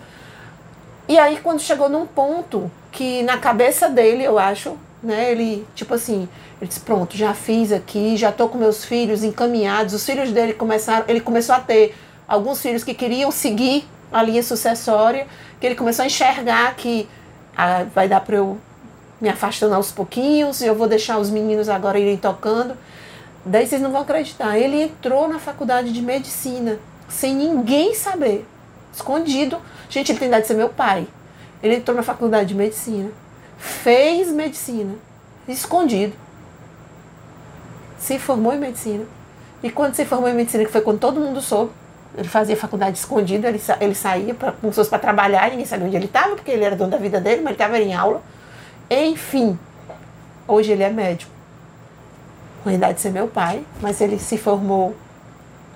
E aí quando chegou num ponto que na cabeça dele, eu acho, né, ele, tipo assim, ele disse, pronto, já fiz aqui, já tô com meus filhos encaminhados, os filhos dele começaram, ele começou a ter alguns filhos que queriam seguir a linha sucessória, que ele começou a enxergar que ah, vai dar para eu me afastando aos pouquinhos, eu vou deixar os meninos agora irem tocando. Daí vocês não vão acreditar. Ele entrou na faculdade de medicina, sem ninguém saber, escondido. Gente, ele tem idade de ser meu pai. Ele entrou na faculdade de medicina, fez medicina, escondido. Se formou em medicina. E quando se formou em medicina, que foi quando todo mundo soube, ele fazia faculdade escondida, ele, sa ele saía com pessoas para trabalhar, ninguém sabia onde ele estava, porque ele era dono da vida dele, mas ele estava em aula. Enfim, hoje ele é médico. Com a idade de ser meu pai, mas ele se formou,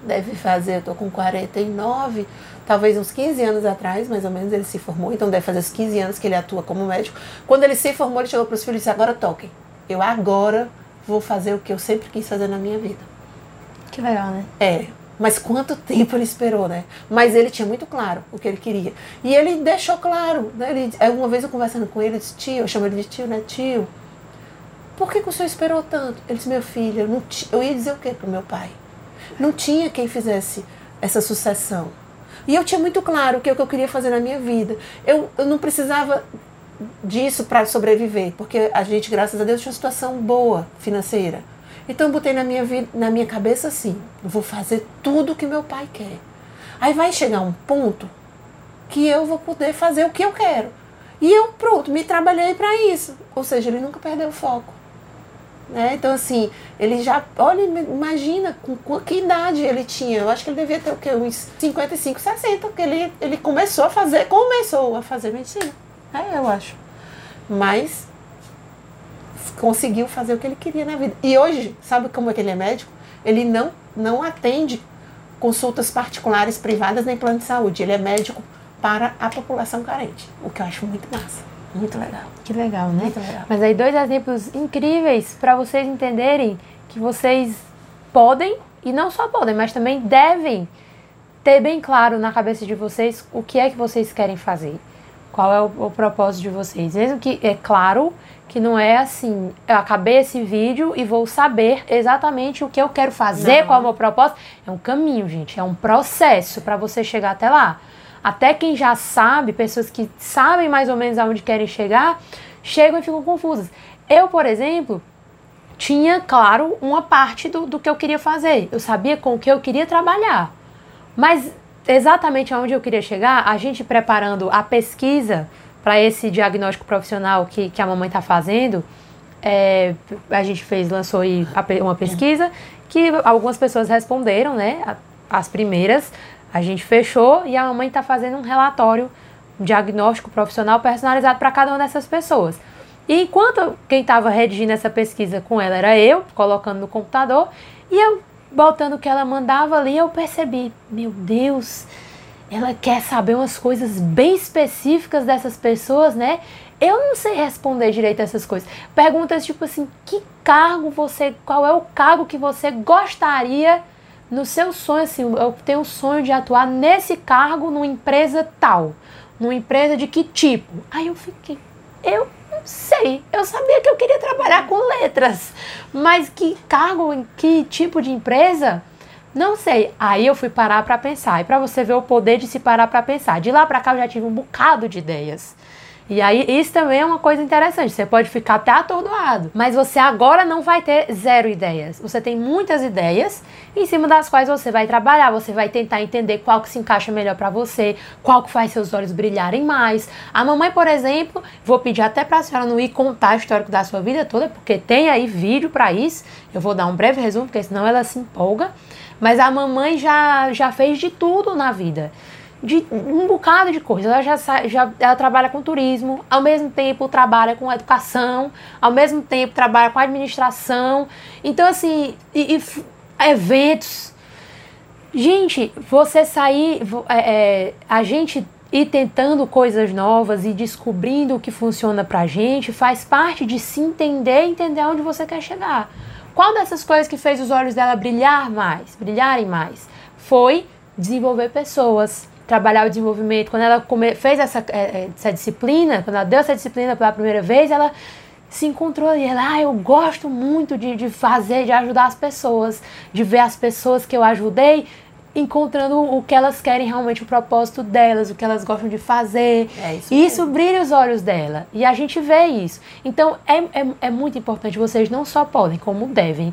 deve fazer, eu estou com 49, talvez uns 15 anos atrás, mais ou menos, ele se formou, então deve fazer uns 15 anos que ele atua como médico. Quando ele se formou, ele chegou para os filhos e disse: agora toquem. Eu agora vou fazer o que eu sempre quis fazer na minha vida. Que legal, né? É, mas quanto tempo ele esperou, né? Mas ele tinha muito claro o que ele queria. E ele deixou claro. Né? Ele, uma vez eu conversando com ele, eu disse, tio, eu chamo ele de tio, né? Tio, por que, que o senhor esperou tanto? Ele disse, meu filho, eu, não eu ia dizer o para o meu pai? Não tinha quem fizesse essa sucessão. E eu tinha muito claro o que, é que eu queria fazer na minha vida. Eu, eu não precisava disso para sobreviver, porque a gente, graças a Deus, tinha uma situação boa financeira. Então eu botei na minha, vida, na minha cabeça assim: vou fazer tudo o que meu pai quer. Aí vai chegar um ponto que eu vou poder fazer o que eu quero. E eu, pronto, me trabalhei para isso. Ou seja, ele nunca perdeu o foco. Né? Então, assim, ele já. Olha, imagina com, com que idade ele tinha. Eu acho que ele devia ter o quê? Uns 55, 60, que ele, ele começou a fazer, começou a fazer medicina. É, eu acho. Mas conseguiu fazer o que ele queria na vida. E hoje, sabe como é que ele é médico? Ele não, não atende consultas particulares privadas nem plano de saúde. Ele é médico para a população carente, o que eu acho muito massa. Muito legal. Que legal, né? Legal. Mas aí dois exemplos incríveis para vocês entenderem que vocês podem e não só podem, mas também devem ter bem claro na cabeça de vocês o que é que vocês querem fazer. Qual é o, o propósito de vocês. Mesmo que, é claro, que não é assim, eu acabei esse vídeo e vou saber exatamente o que eu quero fazer, não. qual é o meu propósito. É um caminho, gente, é um processo para você chegar até lá. Até quem já sabe, pessoas que sabem mais ou menos aonde querem chegar, chegam e ficam confusas. Eu, por exemplo, tinha, claro, uma parte do, do que eu queria fazer. Eu sabia com o que eu queria trabalhar. Mas exatamente aonde eu queria chegar, a gente preparando a pesquisa para esse diagnóstico profissional que, que a mamãe está fazendo, é, a gente fez, lançou aí uma pesquisa que algumas pessoas responderam, né? As primeiras, a gente fechou e a mamãe está fazendo um relatório um diagnóstico profissional personalizado para cada uma dessas pessoas. E enquanto quem estava redigindo essa pesquisa com ela era eu, colocando no computador, e eu botando o que ela mandava ali, eu percebi, meu Deus, ela quer saber umas coisas bem específicas dessas pessoas, né? Eu não sei responder direito essas coisas. Perguntas tipo assim: que cargo você, qual é o cargo que você gostaria no seu sonho assim, eu tenho o sonho de atuar nesse cargo numa empresa tal, numa empresa de que tipo? Aí eu fiquei, eu não sei. Eu sabia que eu queria trabalhar com letras, mas que cargo, em que tipo de empresa? Não sei. Aí eu fui parar para pensar. E para você ver o poder de se parar para pensar. De lá para cá eu já tive um bocado de ideias. E aí isso também é uma coisa interessante. Você pode ficar até atordoado, mas você agora não vai ter zero ideias. Você tem muitas ideias em cima das quais você vai trabalhar, você vai tentar entender qual que se encaixa melhor para você, qual que faz seus olhos brilharem mais. A mamãe, por exemplo, vou pedir até para a senhora não ir contar o histórico da sua vida toda, porque tem aí vídeo para isso. Eu vou dar um breve resumo, porque senão ela se empolga. Mas a mamãe já, já fez de tudo na vida. De um bocado de coisa. Ela já, já ela trabalha com turismo, ao mesmo tempo trabalha com educação, ao mesmo tempo trabalha com administração. Então, assim, e, e eventos. Gente, você sair. É, é, a gente ir tentando coisas novas e descobrindo o que funciona pra gente faz parte de se entender e entender onde você quer chegar. Qual dessas coisas que fez os olhos dela brilhar mais, brilharem mais? Foi desenvolver pessoas, trabalhar o desenvolvimento. Quando ela fez essa, é, é, essa disciplina, quando ela deu essa disciplina pela primeira vez, ela se encontrou ali. Ela, ah, eu gosto muito de, de fazer, de ajudar as pessoas, de ver as pessoas que eu ajudei encontrando o que elas querem realmente, o propósito delas, o que elas gostam de fazer. É isso, e isso brilha os olhos dela. E a gente vê isso. Então é, é, é muito importante. Vocês não só podem, como devem,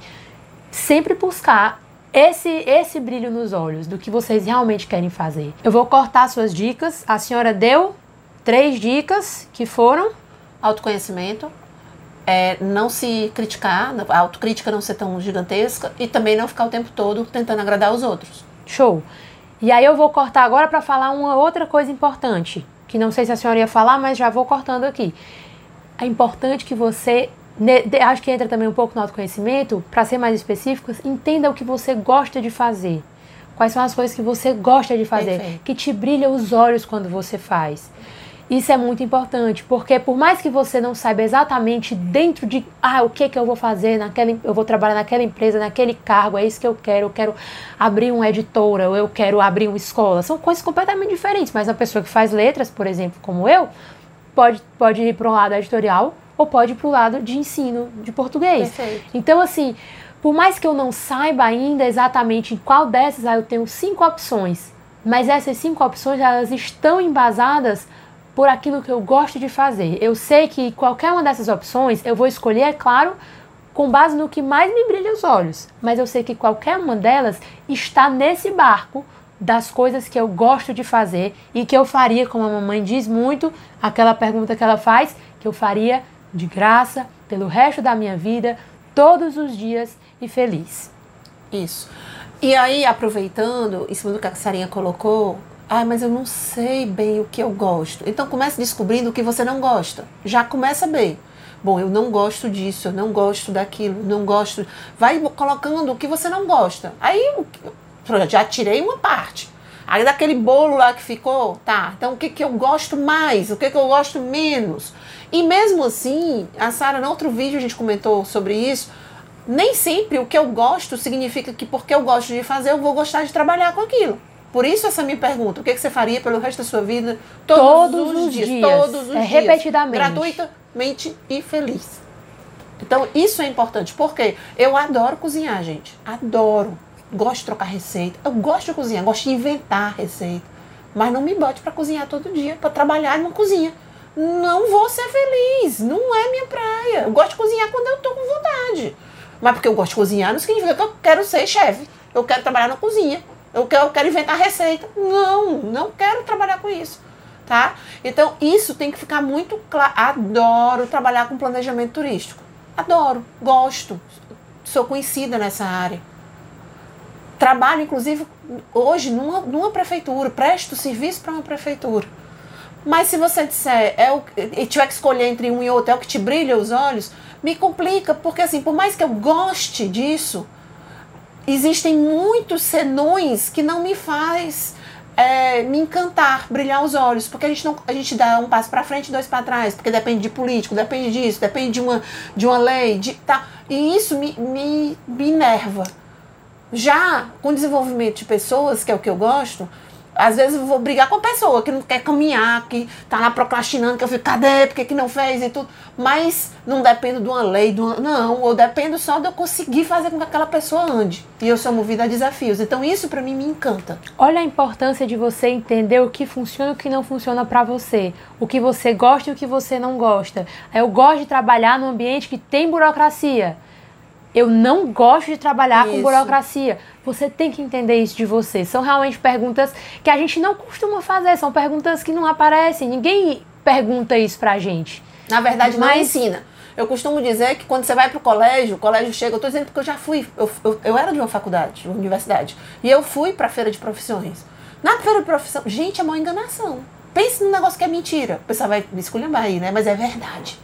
sempre buscar esse, esse brilho nos olhos do que vocês realmente querem fazer. Eu vou cortar suas dicas. A senhora deu três dicas que foram autoconhecimento, é, não se criticar, a autocrítica não ser tão gigantesca e também não ficar o tempo todo tentando agradar os outros. Show. E aí eu vou cortar agora para falar uma outra coisa importante, que não sei se a senhora ia falar, mas já vou cortando aqui. É importante que você, acho que entra também um pouco no autoconhecimento, para ser mais específicos, entenda o que você gosta de fazer. Quais são as coisas que você gosta de fazer, Perfeito. que te brilha os olhos quando você faz. Isso é muito importante, porque por mais que você não saiba exatamente dentro de ah, o que que eu vou fazer naquela, eu vou trabalhar naquela empresa, naquele cargo, é isso que eu quero, eu quero abrir uma editora, ou eu quero abrir uma escola. São coisas completamente diferentes, mas a pessoa que faz letras, por exemplo, como eu, pode, pode ir para um lado editorial ou pode ir para o lado de ensino de português. Perfeito. Então, assim, por mais que eu não saiba ainda exatamente em qual dessas, ah, eu tenho cinco opções, mas essas cinco opções, elas estão embasadas por aquilo que eu gosto de fazer. Eu sei que qualquer uma dessas opções eu vou escolher, é claro, com base no que mais me brilha os olhos. Mas eu sei que qualquer uma delas está nesse barco das coisas que eu gosto de fazer e que eu faria, como a mamãe diz muito, aquela pergunta que ela faz, que eu faria de graça pelo resto da minha vida, todos os dias e feliz. Isso. E aí, aproveitando, em cima do que a Sarinha colocou, ah, mas eu não sei bem o que eu gosto. Então comece descobrindo o que você não gosta. Já começa bem. Bom, eu não gosto disso, eu não gosto daquilo, não gosto. Vai colocando o que você não gosta. Aí já tirei uma parte. Aí daquele bolo lá que ficou, tá. Então o que, que eu gosto mais? O que, que eu gosto menos? E mesmo assim, a Sara, no outro vídeo a gente comentou sobre isso nem sempre o que eu gosto significa que porque eu gosto de fazer, eu vou gostar de trabalhar com aquilo. Por isso essa minha pergunta, o que, que você faria pelo resto da sua vida? Todos, todos os, os dias, dias, Todos os é, dias. Repetidamente. Gratuitamente e feliz. Então, isso é importante, porque eu adoro cozinhar, gente. Adoro. Gosto de trocar receita. Eu gosto de cozinhar, gosto de inventar receita. Mas não me bote para cozinhar todo dia, para trabalhar numa cozinha. Não vou ser feliz. Não é minha praia. Eu gosto de cozinhar quando eu tô com vontade. Mas porque eu gosto de cozinhar não significa que eu quero ser chefe. Eu quero trabalhar na cozinha. Eu quero, eu quero inventar receita. Não, não quero trabalhar com isso. Tá? Então, isso tem que ficar muito claro. Adoro trabalhar com planejamento turístico. Adoro, gosto. Sou conhecida nessa área. Trabalho, inclusive, hoje numa, numa prefeitura, presto serviço para uma prefeitura. Mas se você disser é o, e tiver que escolher entre um e outro, é o que te brilha os olhos, me complica, porque assim, por mais que eu goste disso, existem muitos senões que não me faz é, me encantar, brilhar os olhos, porque a gente não a gente dá um passo para frente, dois para trás, porque depende de político, depende disso, depende de uma de uma lei, de tá, e isso me, me, me enerva. Já com desenvolvimento de pessoas, que é o que eu gosto, às vezes eu vou brigar com a pessoa que não quer caminhar, que tá lá procrastinando, que eu fico, cadê? Por que, que não fez e tudo? Mas não dependo de uma lei, de uma, não, ou dependo só de eu conseguir fazer com que aquela pessoa ande. E eu sou movida a desafios. Então isso para mim me encanta. Olha a importância de você entender o que funciona e o que não funciona para você. O que você gosta e o que você não gosta. Eu gosto de trabalhar num ambiente que tem burocracia eu não gosto de trabalhar isso. com burocracia. Você tem que entender isso de você. São realmente perguntas que a gente não costuma fazer, são perguntas que não aparecem. Ninguém pergunta isso pra gente. Na verdade, Mas... não ensina. Eu costumo dizer que quando você vai pro colégio, o colégio chega, eu tô dizendo porque eu já fui, eu, eu, eu era de uma faculdade, de uma universidade, e eu fui pra feira de profissões. Na feira de profissão, gente, é uma enganação. Pense num negócio que é mentira. O pessoal vai me esculhambar aí, né? Mas é verdade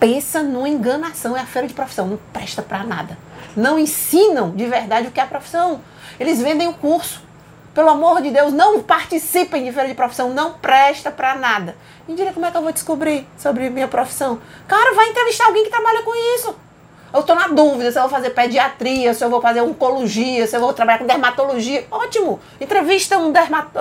pensa numa enganação, é a feira de profissão, não presta para nada. Não ensinam de verdade o que é a profissão. Eles vendem o curso. Pelo amor de Deus, não participem de feira de profissão, não presta para nada. Me diga como é que eu vou descobrir sobre minha profissão. Cara, vai entrevistar alguém que trabalha com isso. Eu estou na dúvida se eu vou fazer pediatria, se eu vou fazer oncologia, se eu vou trabalhar com dermatologia. Ótimo! Entrevista um,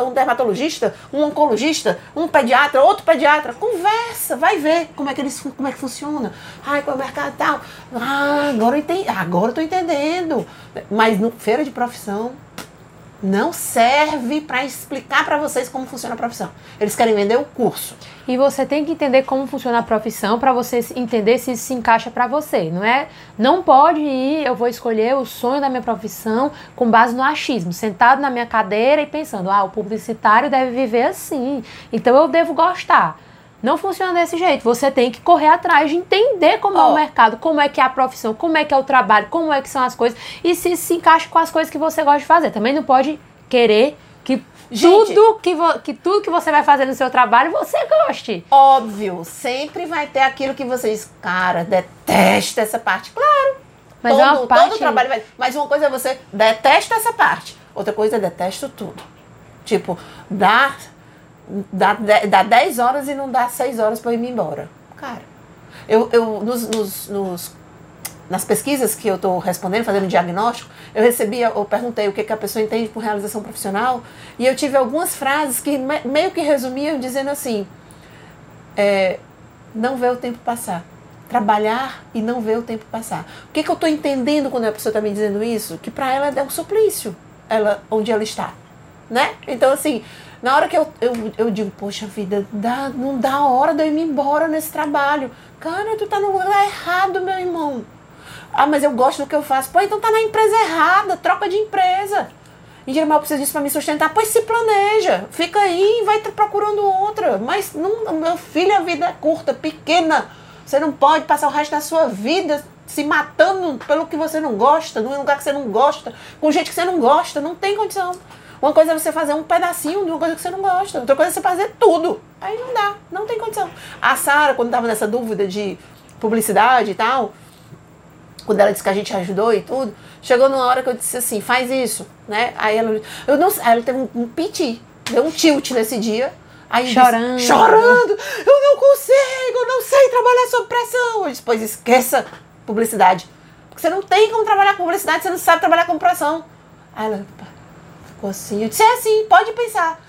um dermatologista, um oncologista, um pediatra, outro pediatra. Conversa, vai ver como é que, eles, como é que funciona. Ai, qual é o mercado tal. Ah, agora eu entendi. Agora entendendo. Mas no feira de profissão, não serve para explicar para vocês como funciona a profissão. Eles querem vender o curso. E você tem que entender como funciona a profissão para você entender se isso se encaixa para você, não é? Não pode ir, eu vou escolher o sonho da minha profissão com base no achismo, sentado na minha cadeira e pensando, ah, o publicitário deve viver assim, então eu devo gostar. Não funciona desse jeito. Você tem que correr atrás de entender como oh. é o mercado, como é que é a profissão, como é que é o trabalho, como é que são as coisas e se se encaixa com as coisas que você gosta de fazer. Também não pode querer que Gente, tudo que, que tudo que você vai fazer no seu trabalho você goste. Óbvio, sempre vai ter aquilo que vocês, cara, detesta essa parte. Claro. Mas todo, é uma parte... todo trabalho vai. Mas uma coisa é você detesta essa parte, outra coisa é detesto tudo. Tipo, dar dá, dá 10 horas e não dá 6 horas para eu ir embora. Cara, eu, eu nos, nos, nos nas pesquisas que eu estou respondendo, fazendo diagnóstico, eu recebi, eu perguntei o que, que a pessoa entende por realização profissional, e eu tive algumas frases que me, meio que resumiam dizendo assim: é, não ver o tempo passar. Trabalhar e não ver o tempo passar. O que, que eu estou entendendo quando a pessoa está me dizendo isso? Que para ela é um suplício, ela, onde ela está. Né? Então, assim, na hora que eu, eu, eu digo, poxa vida, dá, não dá hora de eu ir embora nesse trabalho. Cara, tu tá no lugar errado, meu irmão. Ah, mas eu gosto do que eu faço. Pô, então tá na empresa errada, troca de empresa. Em geral, eu preciso disso para me sustentar. Pois se planeja, fica aí e vai procurando outra. Mas, não, meu filho, a vida é curta, pequena. Você não pode passar o resto da sua vida se matando pelo que você não gosta, num lugar que você não gosta, com gente que você não gosta. Não tem condição. Uma coisa é você fazer um pedacinho de uma coisa que você não gosta. Outra coisa é você fazer tudo. Aí não dá, não tem condição. A Sara, quando estava nessa dúvida de publicidade e tal, quando ela disse que a gente ajudou e tudo, chegou numa hora que eu disse assim, faz isso, né? Aí ela, eu não, aí ela teve um, um piti, deu um tilt nesse dia. Aí chorando. Disse, chorando, eu não consigo, eu não sei trabalhar sob pressão. Eu disse, pois esqueça publicidade porque você não tem como trabalhar com publicidade, você não sabe trabalhar com pressão. Aí ela ficou assim, eu disse, é assim, pode pensar.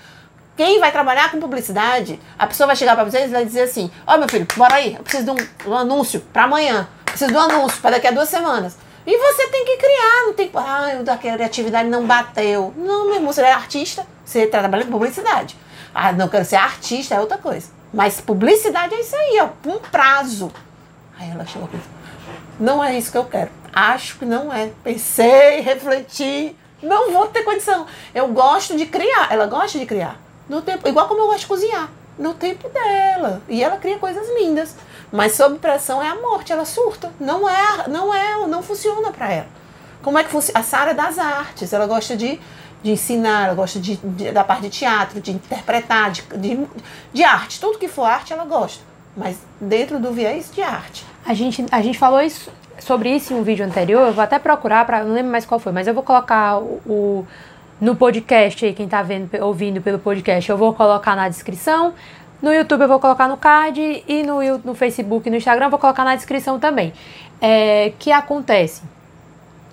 Quem vai trabalhar com publicidade, a pessoa vai chegar para vocês e vai dizer assim: Ó, oh, meu filho, bora aí, eu preciso de um, um anúncio para amanhã, preciso de um anúncio para daqui a duas semanas. E você tem que criar, não tem. Ah, da criatividade não bateu. Não, meu irmão, você é artista, você trabalha com publicidade. Ah, não quero ser artista, é outra coisa. Mas publicidade é isso aí, ó, um prazo. Aí ela chegou não é isso que eu quero. Acho que não é. Pensei, refleti, não vou ter condição. Eu gosto de criar, ela gosta de criar. No tempo, igual como eu gosto de cozinhar, no tempo dela. E ela cria coisas lindas. Mas sob pressão é a morte, ela surta. Não é, não é, não funciona para ela. Como é que funciona? A Sara é das artes, ela gosta de, de ensinar, ela gosta de, de, da parte de teatro, de interpretar, de, de, de arte. Tudo que for arte, ela gosta. Mas dentro do viés de arte. A gente, a gente falou isso, sobre isso em um vídeo anterior, eu vou até procurar, pra, não lembro mais qual foi, mas eu vou colocar o, o no podcast aí, quem está vendo, ouvindo pelo podcast, eu vou colocar na descrição. No YouTube eu vou colocar no card e no, no Facebook e no Instagram eu vou colocar na descrição também. É, que acontece?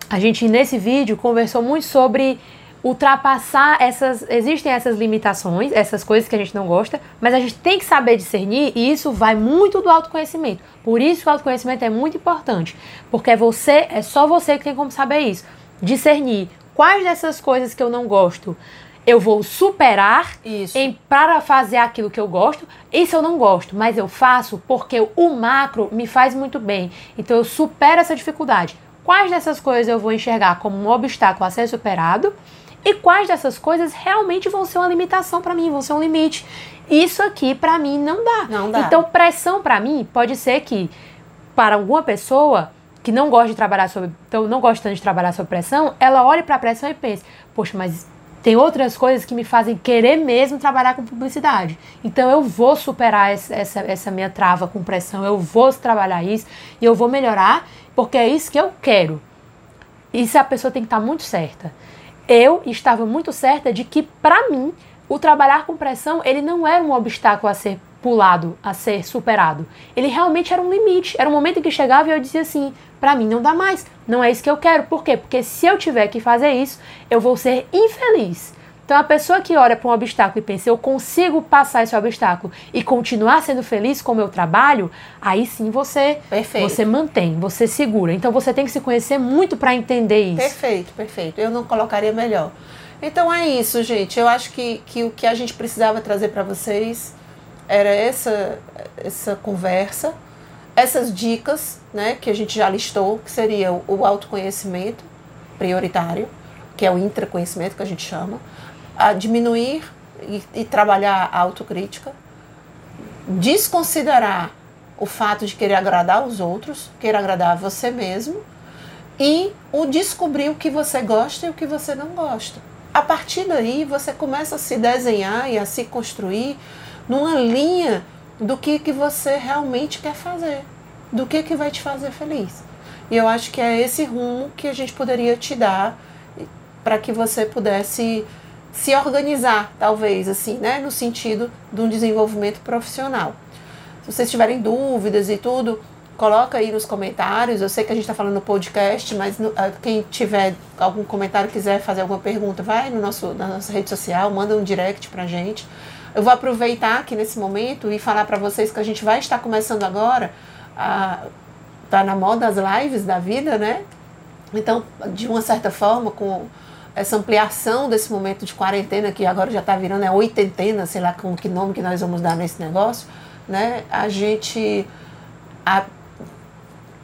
A gente nesse vídeo conversou muito sobre ultrapassar essas. Existem essas limitações, essas coisas que a gente não gosta, mas a gente tem que saber discernir e isso vai muito do autoconhecimento. Por isso o autoconhecimento é muito importante, porque é você, é só você que tem como saber isso. Discernir quais dessas coisas que eu não gosto eu vou superar Isso. em para fazer aquilo que eu gosto. Isso eu não gosto, mas eu faço porque o macro me faz muito bem. Então eu supero essa dificuldade. Quais dessas coisas eu vou enxergar como um obstáculo a ser superado? E quais dessas coisas realmente vão ser uma limitação para mim, vão ser um limite? Isso aqui para mim não dá. Não dá. Então pressão para mim pode ser que para alguma pessoa que não gosta de trabalhar sob, então não gosta tanto de trabalhar sob pressão, ela olha para a pressão e pensa: "Poxa, mas tem outras coisas que me fazem querer mesmo trabalhar com publicidade. Então eu vou superar essa, essa, essa minha trava com pressão, eu vou trabalhar isso e eu vou melhorar, porque é isso que eu quero. Isso a pessoa tem que estar muito certa. Eu estava muito certa de que, para mim, o trabalhar com pressão ele não era um obstáculo a ser pulado, a ser superado. Ele realmente era um limite. Era um momento em que chegava e eu dizia assim: para mim não dá mais, não é isso que eu quero. Por quê? Porque se eu tiver que fazer isso, eu vou ser infeliz. Então a pessoa que olha para um obstáculo e pensa, eu consigo passar esse obstáculo e continuar sendo feliz com o meu trabalho, aí sim você perfeito. você mantém, você segura. Então você tem que se conhecer muito para entender isso. Perfeito, perfeito. Eu não colocaria melhor. Então é isso, gente. Eu acho que, que o que a gente precisava trazer para vocês era essa, essa conversa, essas dicas né, que a gente já listou, que seria o, o autoconhecimento prioritário, que é o intraconhecimento que a gente chama, a diminuir e, e trabalhar a autocrítica, desconsiderar o fato de querer agradar os outros, querer agradar você mesmo, e o descobrir o que você gosta e o que você não gosta. A partir daí, você começa a se desenhar e a se construir numa linha do que, que você realmente quer fazer, do que, que vai te fazer feliz. E eu acho que é esse rumo que a gente poderia te dar para que você pudesse se organizar, talvez, assim, né, no sentido de um desenvolvimento profissional. Se vocês tiverem dúvidas e tudo, coloca aí nos comentários. Eu sei que a gente está falando no podcast, mas no, ah, quem tiver algum comentário, quiser fazer alguma pergunta, vai no nosso, na nossa rede social, manda um direct para gente. Eu vou aproveitar aqui nesse momento e falar para vocês que a gente vai estar começando agora a tá na moda as lives da vida, né? Então, de uma certa forma, com essa ampliação desse momento de quarentena que agora já está virando é oitentena, sei lá com que nome que nós vamos dar nesse negócio, né? A gente a,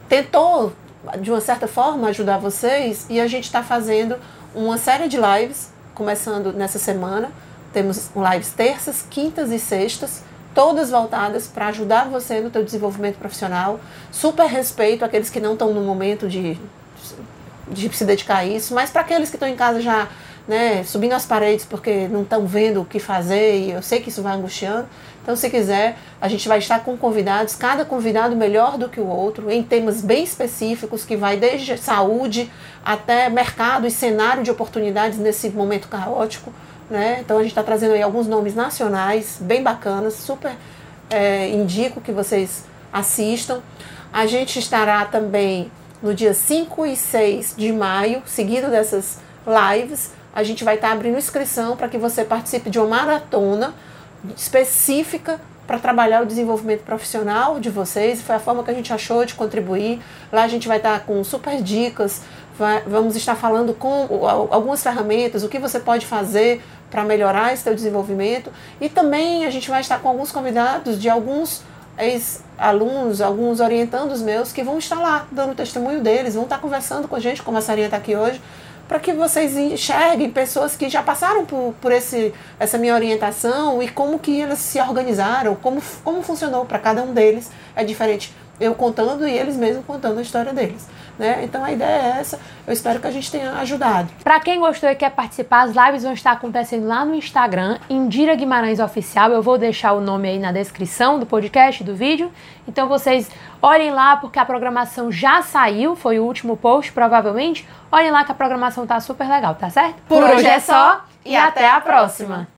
tentou de uma certa forma ajudar vocês e a gente está fazendo uma série de lives começando nessa semana temos lives terças, quintas e sextas, todas voltadas para ajudar você no teu desenvolvimento profissional. Super respeito àqueles que não estão no momento de, de se dedicar a isso, mas para aqueles que estão em casa já né, subindo as paredes porque não estão vendo o que fazer e eu sei que isso vai angustiando. Então, se quiser, a gente vai estar com convidados, cada convidado melhor do que o outro, em temas bem específicos, que vai desde saúde até mercado e cenário de oportunidades nesse momento caótico. Né? Então a gente está trazendo aí alguns nomes nacionais bem bacanas, super é, indico que vocês assistam. A gente estará também no dia 5 e 6 de maio, seguido dessas lives, a gente vai estar abrindo inscrição para que você participe de uma maratona específica para trabalhar o desenvolvimento profissional de vocês. Foi a forma que a gente achou de contribuir. Lá a gente vai estar com super dicas, vai, vamos estar falando com algumas ferramentas, o que você pode fazer para melhorar esse seu desenvolvimento. E também a gente vai estar com alguns convidados de alguns ex-alunos, alguns orientandos meus que vão estar lá dando testemunho deles, vão estar conversando com a gente, como a Sarinha está aqui hoje, para que vocês enxerguem pessoas que já passaram por, por esse, essa minha orientação e como que eles se organizaram, como, como funcionou para cada um deles. É diferente eu contando e eles mesmos contando a história deles. Né? Então a ideia é essa. Eu espero que a gente tenha ajudado. Para quem gostou e quer participar, as lives vão estar acontecendo lá no Instagram, Indira Guimarães Oficial. Eu vou deixar o nome aí na descrição do podcast, do vídeo. Então vocês olhem lá porque a programação já saiu, foi o último post, provavelmente. Olhem lá que a programação tá super legal, tá certo? Por hoje é só e até a próxima.